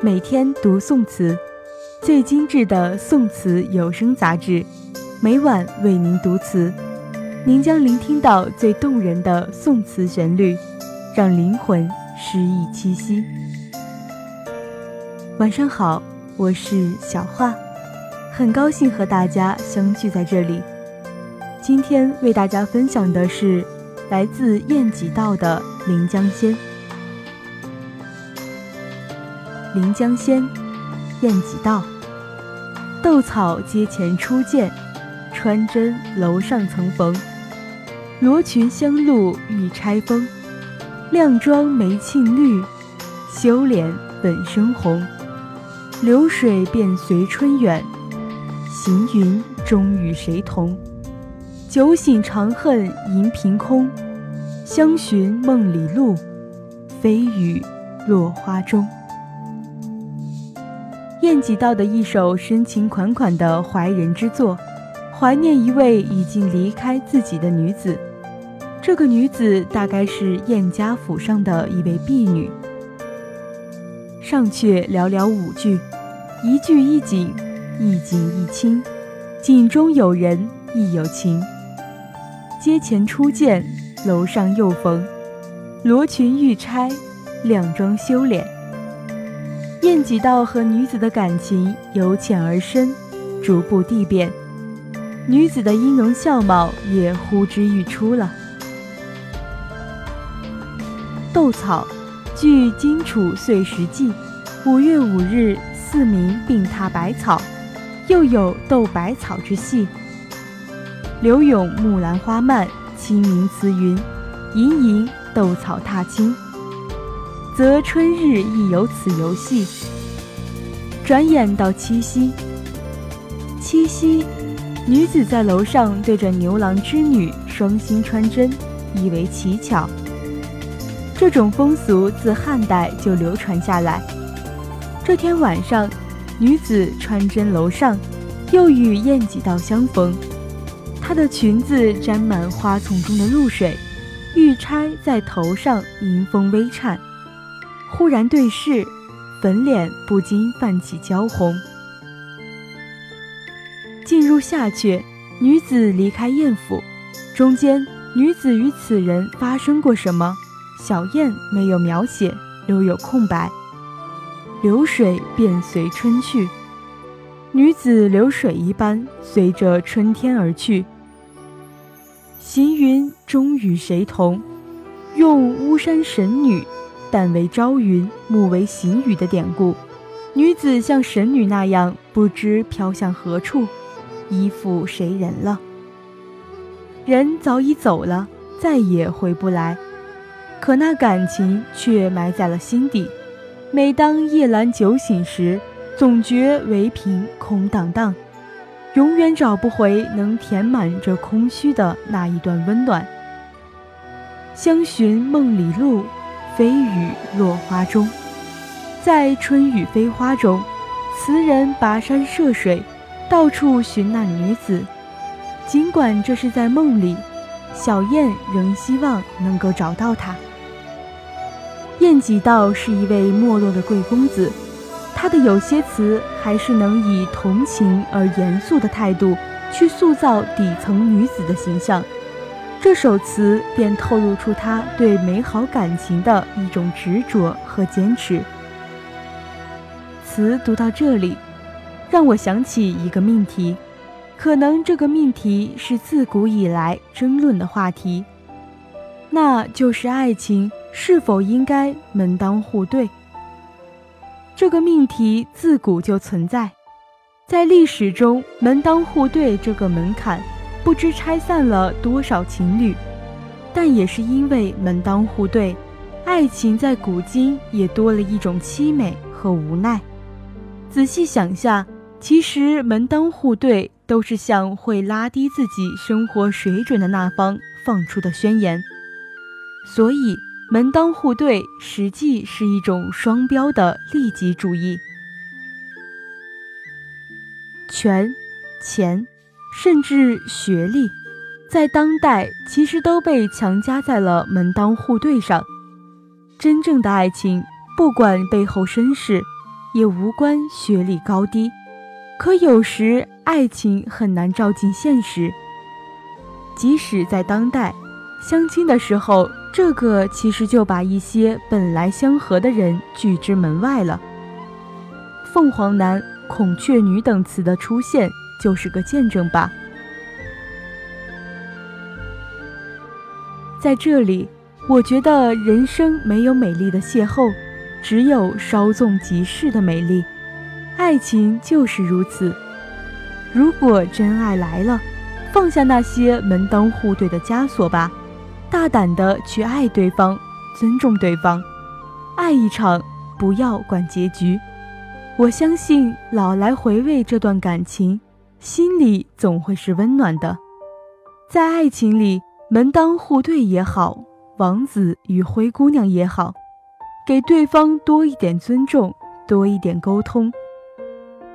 每天读宋词，最精致的宋词有声杂志，每晚为您读词，您将聆听到最动人的宋词旋律，让灵魂诗意栖息。晚上好，我是小画，很高兴和大家相聚在这里。今天为大家分享的是来自晏几道的《临江仙》。《临江仙》晏几道。斗草阶前初见，穿针楼上曾逢。罗裙香露玉钗丰，靓妆眉沁绿，羞脸本生红。流水便随春远，行云终与谁同？酒醒长恨银瓶空，相寻梦里路，飞雨落花中。晏几道的一首深情款款的怀人之作，怀念一位已经离开自己的女子。这个女子大概是晏家府上的一位婢女。上阙寥寥五句，一句一景，一景一清，景中有人，亦有情。阶前初见，楼上又逢，罗裙玉钗，靓妆羞脸。晏几道和女子的感情由浅而深，逐步递变，女子的音容笑貌也呼之欲出了。斗草，据《荆楚岁时记》，五月五日，四民并踏百草，又有斗百草之戏。柳永《木兰花漫》清明词云：“盈盈斗草踏青。”则春日亦有此游戏。转眼到七夕，七夕，女子在楼上对着牛郎织女双星穿针，以为奇巧。这种风俗自汉代就流传下来。这天晚上，女子穿针楼上，又与晏几道相逢。她的裙子沾满花丛中的露水，玉钗在头上迎风微颤。忽然对视，粉脸不禁泛起娇红。进入下阙，女子离开燕府，中间女子与此人发生过什么？小燕没有描写，留有空白。流水便随春去，女子流水一般随着春天而去。行云终与谁同？用巫山神女。但为朝云，暮为行雨的典故，女子像神女那样，不知飘向何处，依附谁人了？人早已走了，再也回不来，可那感情却埋在了心底。每当夜阑酒醒时，总觉唯凭空荡荡，永远找不回能填满这空虚的那一段温暖。相寻梦里路。飞雨落花中，在春雨飞花中，词人跋山涉水，到处寻那女子。尽管这是在梦里，小燕仍希望能够找到她。晏几道是一位没落的贵公子，他的有些词还是能以同情而严肃的态度去塑造底层女子的形象。这首词便透露出他对美好感情的一种执着和坚持。词读到这里，让我想起一个命题，可能这个命题是自古以来争论的话题，那就是爱情是否应该门当户对。这个命题自古就存在，在历史中，门当户对这个门槛。不知拆散了多少情侣，但也是因为门当户对，爱情在古今也多了一种凄美和无奈。仔细想下，其实门当户对都是向会拉低自己生活水准的那方放出的宣言，所以门当户对实际是一种双标的利己主义。权，钱。甚至学历，在当代其实都被强加在了门当户对上。真正的爱情，不管背后身世，也无关学历高低。可有时，爱情很难照进现实。即使在当代，相亲的时候，这个其实就把一些本来相合的人拒之门外了。凤凰男、孔雀女等词的出现，就是个见证吧。在这里，我觉得人生没有美丽的邂逅，只有稍纵即逝的美丽。爱情就是如此。如果真爱来了，放下那些门当户对的枷锁吧，大胆的去爱对方，尊重对方，爱一场，不要管结局。我相信，老来回味这段感情，心里总会是温暖的。在爱情里，门当户对也好，王子与灰姑娘也好，给对方多一点尊重，多一点沟通。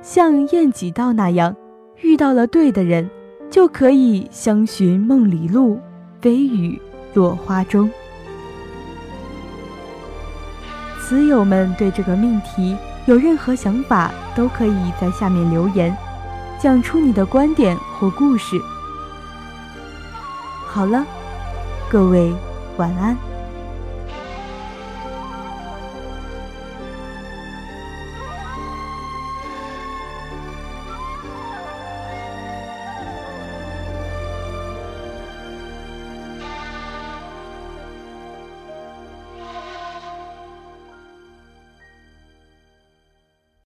像晏几道那样，遇到了对的人，就可以相寻梦里路，飞雨落花中。词友们对这个命题有任何想法，都可以在下面留言，讲出你的观点或故事。好了，各位晚安。